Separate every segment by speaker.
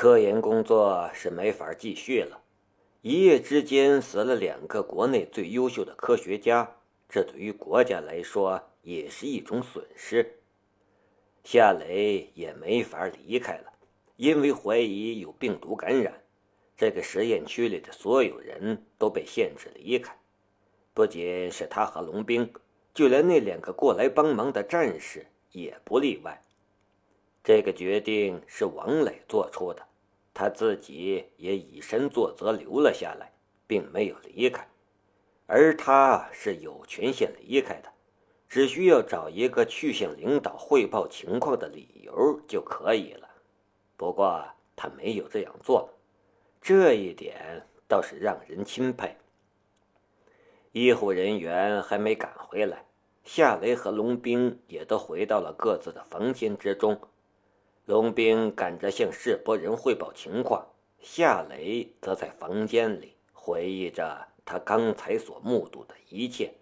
Speaker 1: 科研工作是没法继续了。一夜之间死了两个国内最优秀的科学家，这对于国家来说也是一种损失。夏雷也没法离开了，因为怀疑有病毒感染。这个实验区里的所有人都被限制离开，不仅是他和龙兵，就连那两个过来帮忙的战士也不例外。这个决定是王磊做出的，他自己也以身作则留了下来，并没有离开，而他是有权限离开的，只需要找一个去向领导汇报情况的理由就可以了。不过他没有这样做。这一点倒是让人钦佩。医护人员还没赶回来，夏雷和龙兵也都回到了各自的房间之中。龙兵赶着向世博人汇报情况，夏雷则在房间里回忆着他刚才所目睹的一切：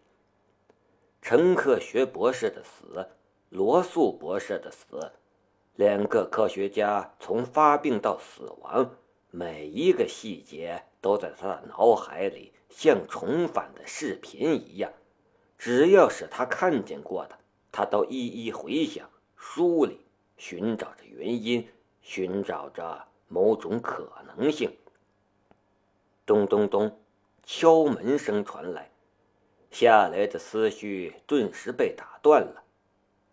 Speaker 1: 陈克学博士的死，罗素博士的死，两个科学家从发病到死亡。每一个细节都在他的脑海里像重返的视频一样，只要是他看见过的，他都一一回想、梳理，寻找着原因，寻找着某种可能性。咚咚咚，敲门声传来，夏雷的思绪顿时被打断了。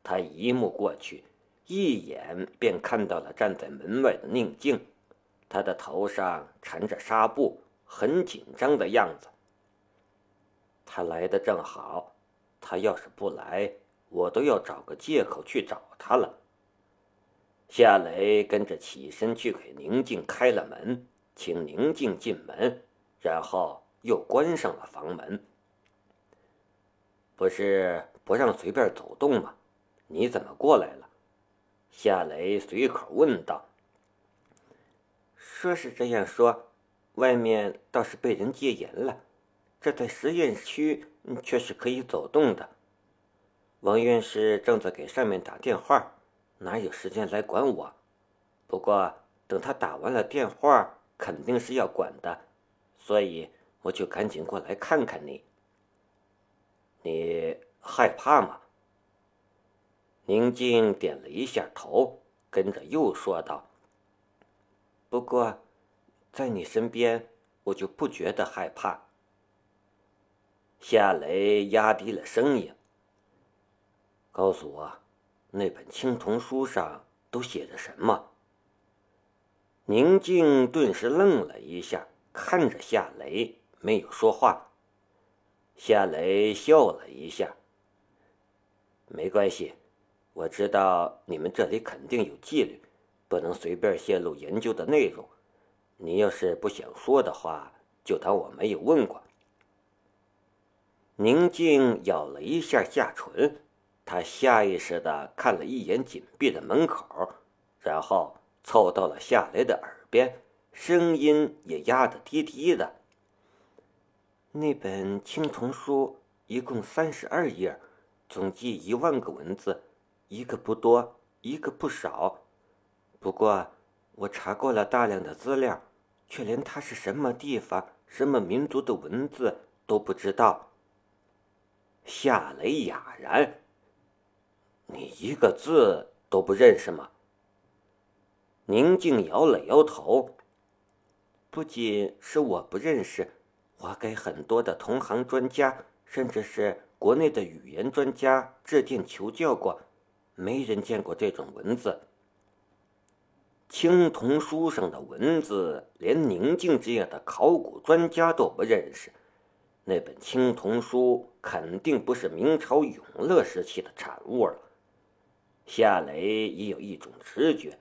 Speaker 1: 他一目过去，一眼便看到了站在门外的宁静。他的头上缠着纱布，很紧张的样子。他来的正好，他要是不来，我都要找个借口去找他了。夏雷跟着起身去给宁静开了门，请宁静进门，然后又关上了房门。不是不让随便走动吗？你怎么过来了？夏雷随口问道。
Speaker 2: 说是这样说，外面倒是被人戒严了，这在实验区却是可以走动的。王院士正在给上面打电话，哪有时间来管我？不过等他打完了电话，肯定是要管的，所以我就赶紧过来看看你。
Speaker 1: 你害怕吗？宁静点了一下头，跟着又说道。
Speaker 2: 不过，在你身边，我就不觉得害怕。
Speaker 1: 夏雷压低了声音，告诉我，那本青铜书上都写着什么？宁静顿时愣了一下，看着夏雷，没有说话。夏雷笑了一下，没关系，我知道你们这里肯定有纪律。不能随便泄露研究的内容。你要是不想说的话，就当我没有问过。宁静咬了一下下唇，他下意识的看了一眼紧闭的门口，然后凑到了夏雷的耳边，声音也压得低低的。
Speaker 2: 那本青铜书一共三十二页，总计一万个文字，一个不多，一个不少。不过，我查过了大量的资料，却连它是什么地方、什么民族的文字都不知道。
Speaker 1: 夏雷哑然：“你一个字都不认识吗？”
Speaker 2: 宁静摇了摇头：“不仅是我不认识，我给很多的同行专家，甚至是国内的语言专家致电求教过，没人见过这种文字。”
Speaker 1: 青铜书上的文字，连宁静这样的考古专家都不认识。那本青铜书肯定不是明朝永乐时期的产物了。夏雷也有一种直觉，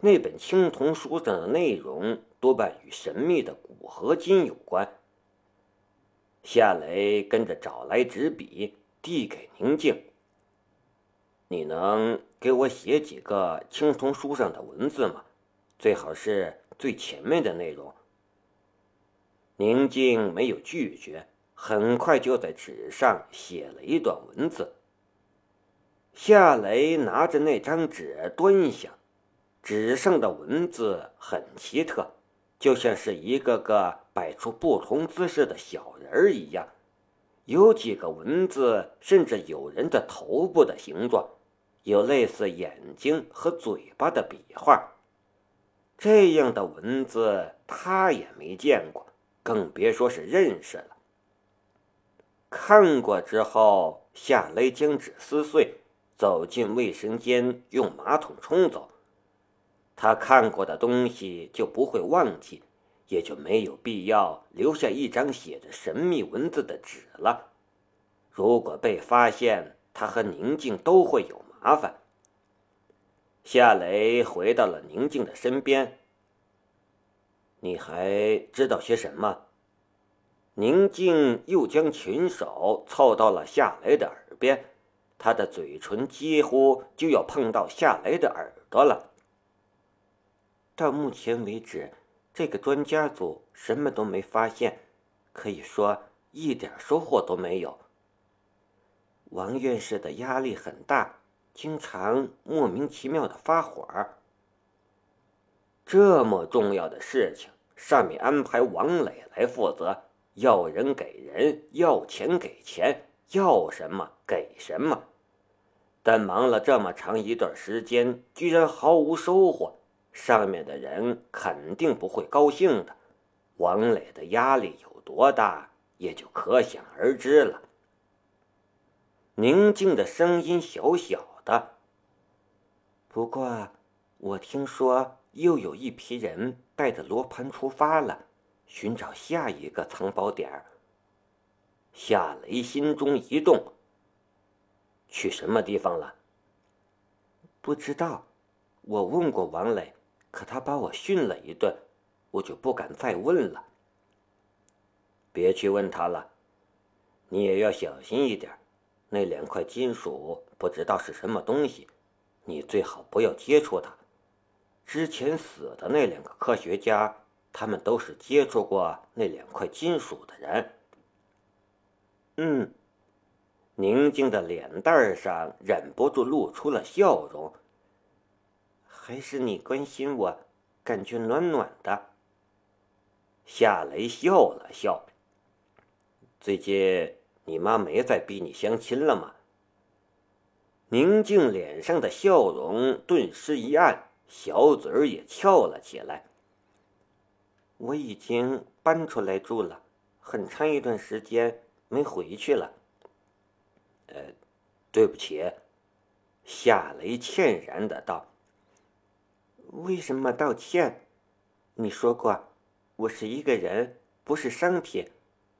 Speaker 1: 那本青铜书上的内容多半与神秘的古合金有关。夏雷跟着找来纸笔，递给宁静：“你能给我写几个青铜书上的文字吗？”最好是最前面的内容。宁静没有拒绝，很快就在纸上写了一段文字。夏雷拿着那张纸端详，纸上的文字很奇特，就像是一个个摆出不同姿势的小人儿一样。有几个文字甚至有人的头部的形状，有类似眼睛和嘴巴的笔画。这样的文字他也没见过，更别说是认识了。看过之后，夏雷将纸撕碎，走进卫生间，用马桶冲走。他看过的东西就不会忘记。也就没有必要留下一张写着神秘文字的纸了。如果被发现，他和宁静都会有麻烦。夏雷回到了宁静的身边。你还知道些什么？宁静又将裙手凑到了夏雷的耳边，他的嘴唇几乎就要碰到夏雷的耳朵了。
Speaker 2: 到目前为止。这个专家组什么都没发现，可以说一点收获都没有。王院士的压力很大，经常莫名其妙的发火。
Speaker 1: 这么重要的事情，上面安排王磊来负责，要人给人，要钱给钱，要什么给什么。但忙了这么长一段时间，居然毫无收获。上面的人肯定不会高兴的，王磊的压力有多大，也就可想而知了。宁静的声音小小的。
Speaker 2: 不过，我听说又有一批人带着罗盘出发了，寻找下一个藏宝点。
Speaker 1: 夏雷心中一动。去什么地方了？
Speaker 2: 不知道。我问过王磊。可他把我训了一顿，我就不敢再问了。
Speaker 1: 别去问他了，你也要小心一点。那两块金属不知道是什么东西，你最好不要接触它。之前死的那两个科学家，他们都是接触过那两块金属的人。
Speaker 2: 嗯，
Speaker 1: 宁静的脸蛋上忍不住露出了笑容。
Speaker 2: 还是你关心我，感觉暖暖的。
Speaker 1: 夏雷笑了笑。最近你妈没再逼你相亲了吗？宁静脸上的笑容顿时一暗，小嘴儿也翘了起来。
Speaker 2: 我已经搬出来住了，很长一段时间没回去了。
Speaker 1: 呃，对不起。夏雷歉然的道。
Speaker 2: 为什么道歉？你说过，我是一个人，不是商品，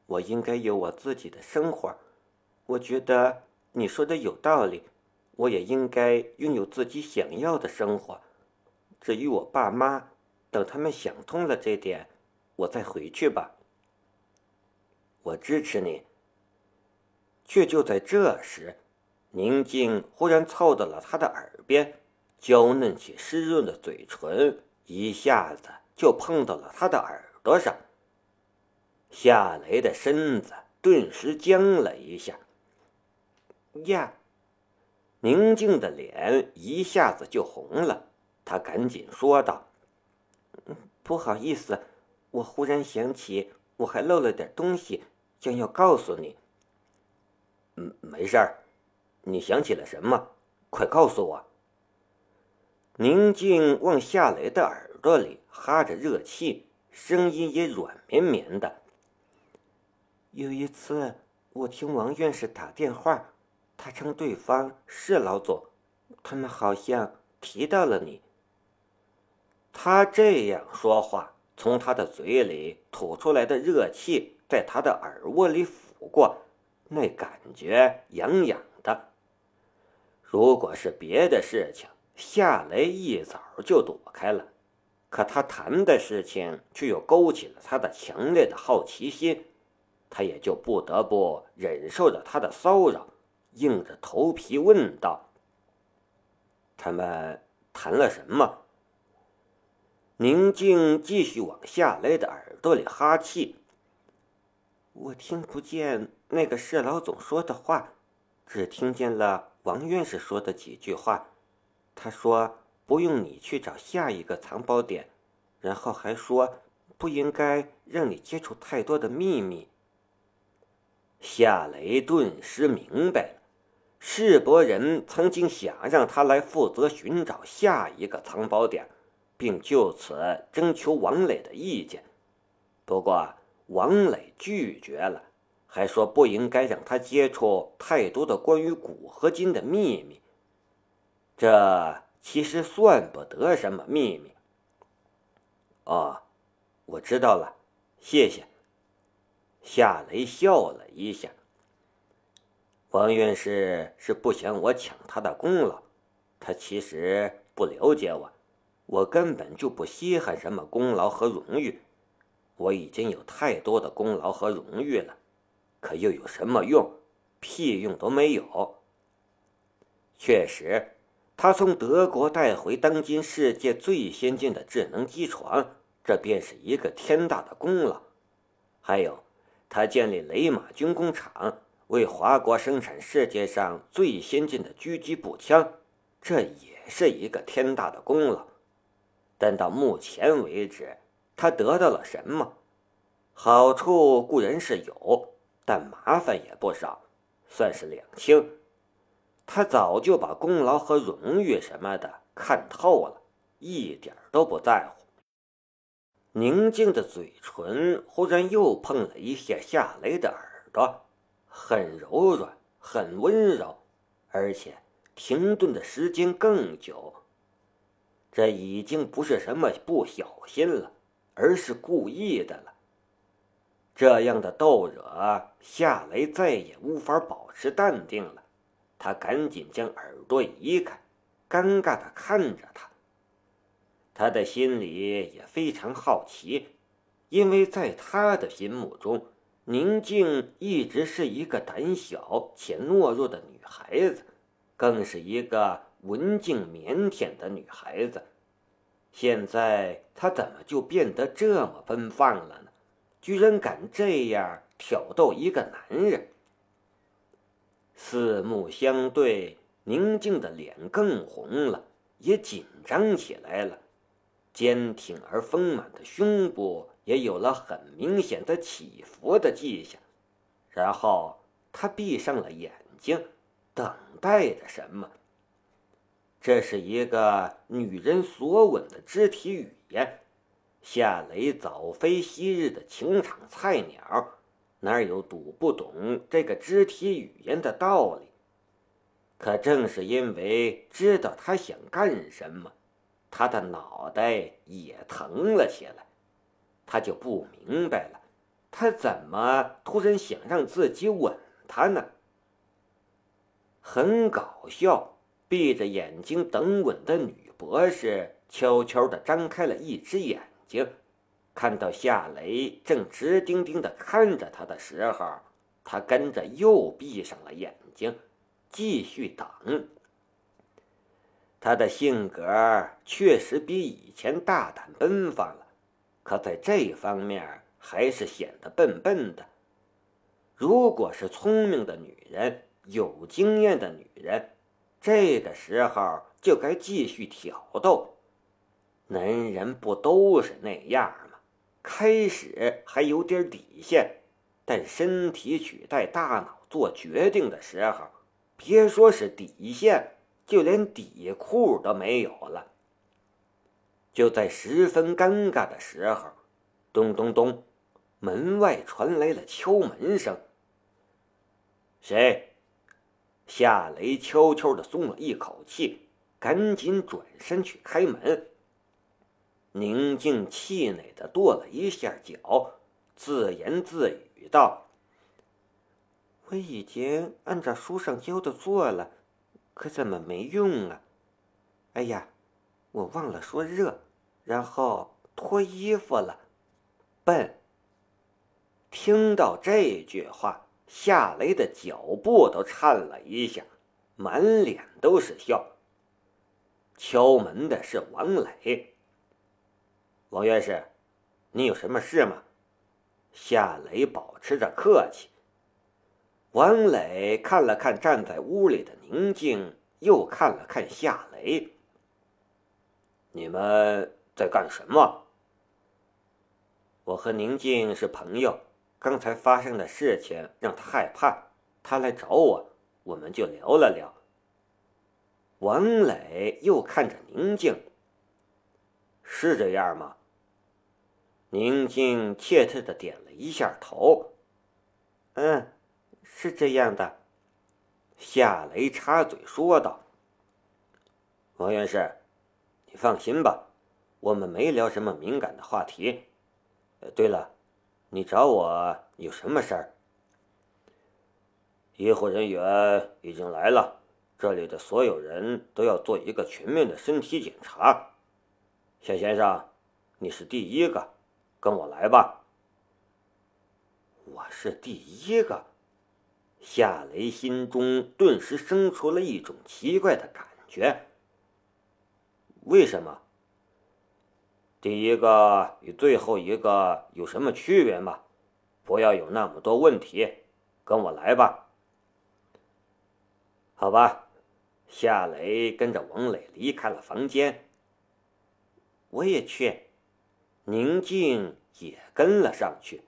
Speaker 2: 我应该有我自己的生活。我觉得你说的有道理，我也应该拥有自己想要的生活。至于我爸妈，等他们想通了这点，我再回去吧。
Speaker 1: 我支持你。却就在这时，宁静忽然凑到了他的耳边。娇嫩且湿润的嘴唇一下子就碰到了他的耳朵上，夏雷的身子顿时僵了一下。
Speaker 2: 呀，
Speaker 1: 宁静的脸一下子就红了，他赶紧说道：“
Speaker 2: 不好意思，我忽然想起我还漏了点东西，将要告诉你。”“
Speaker 1: 嗯，没事儿，你想起了什么？快告诉我。”宁静往夏雷的耳朵里哈着热气，声音也软绵绵的。
Speaker 2: 有一次，我听王院士打电话，他称对方是老总，他们好像提到了你。
Speaker 1: 他这样说话，从他的嘴里吐出来的热气在他的耳窝里抚过，那感觉痒痒的。如果是别的事情，夏雷一早就躲开了，可他谈的事情却又勾起了他的强烈的好奇心，他也就不得不忍受着他的骚扰，硬着头皮问道：“他们谈了什么？”宁静继续往夏雷的耳朵里哈气。
Speaker 2: 我听不见那个市老总说的话，只听见了王院士说的几句话。他说：“不用你去找下一个藏宝点，然后还说不应该让你接触太多的秘密。
Speaker 1: 夏雷顿时明白了，世伯人曾经想让他来负责寻找下一个藏宝点，并就此征求王磊的意见。不过王磊拒绝了，还说不应该让他接触太多的关于古合金的秘密。这其实算不得什么秘密。
Speaker 2: 哦，我知道了，谢谢。
Speaker 1: 夏雷笑了一下。王院士是不想我抢他的功劳，他其实不了解我，我根本就不稀罕什么功劳和荣誉，我已经有太多的功劳和荣誉了，可又有什么用？屁用都没有。确实，他从德国带回当今世界最先进的智能机床，这便是一个天大的功劳。还有。他建立雷马军工厂，为华国生产世界上最先进的狙击步枪，这也是一个天大的功劳。但到目前为止，他得到了什么？好处固然是有，但麻烦也不少，算是两清。他早就把功劳和荣誉什么的看透了，一点都不在乎。宁静的嘴唇忽然又碰了一下夏雷的耳朵，很柔软，很温柔，而且停顿的时间更久。这已经不是什么不小心了，而是故意的了。这样的逗惹，夏雷再也无法保持淡定了。他赶紧将耳朵移开，尴尬的看着他。他的心里也非常好奇，因为在他的心目中，宁静一直是一个胆小且懦弱的女孩子，更是一个文静腼腆的女孩子。现在她怎么就变得这么奔放了呢？居然敢这样挑逗一个男人！四目相对，宁静的脸更红了，也紧张起来了。坚挺而丰满的胸部也有了很明显的起伏的迹象，然后他闭上了眼睛，等待着什么。这是一个女人所吻的肢体语言。夏雷早非昔日的情场菜鸟，哪有读不懂这个肢体语言的道理？可正是因为知道他想干什么。他的脑袋也疼了起来，他就不明白了，他怎么突然想让自己吻他呢？很搞笑，闭着眼睛等吻的女博士悄悄地张开了一只眼睛，看到夏雷正直盯盯地看着他的时候，他跟着又闭上了眼睛，继续等。他的性格确实比以前大胆奔放了，可在这方面还是显得笨笨的。如果是聪明的女人、有经验的女人，这个时候就该继续挑逗。男人不都是那样吗？开始还有点底线，但身体取代大脑做决定的时候，别说是底线。就连底裤都没有了。就在十分尴尬的时候，咚咚咚，门外传来了敲门声。谁？夏雷悄悄的松了一口气，赶紧转身去开门。宁静气馁的跺了一下脚，自言自语道：“
Speaker 2: 我已经按照书上教的做了。”可怎么没用啊？哎呀，我忘了说热，然后脱衣服了，
Speaker 1: 笨。听到这句话，夏雷的脚步都颤了一下，满脸都是笑。敲门的是王磊。王院士，你有什么事吗？夏雷保持着客气。王磊看了看站在屋里的宁静，又看了看夏雷。你们在干什么？
Speaker 2: 我和宁静是朋友，刚才发生的事情让他害怕，他来找我，我们就聊了聊。王磊又看着宁静，
Speaker 1: 是这样吗？
Speaker 2: 宁静怯怯的点了一下头。嗯，是这样的。夏雷插嘴说道：“
Speaker 1: 王院士。”你放心吧，我们没聊什么敏感的话题。对了，你找我有什么事儿？医护人员已经来了，这里的所有人都要做一个全面的身体检查。夏先生，你是第一个，跟我来吧。
Speaker 2: 我是第一个，夏雷心中顿时生出了一种奇怪的感觉。
Speaker 1: 为什么？第一个与最后一个有什么区别吗？不要有那么多问题，跟我来吧。
Speaker 2: 好吧，夏雷跟着王磊离开了房间。我也去，宁静也跟了上去。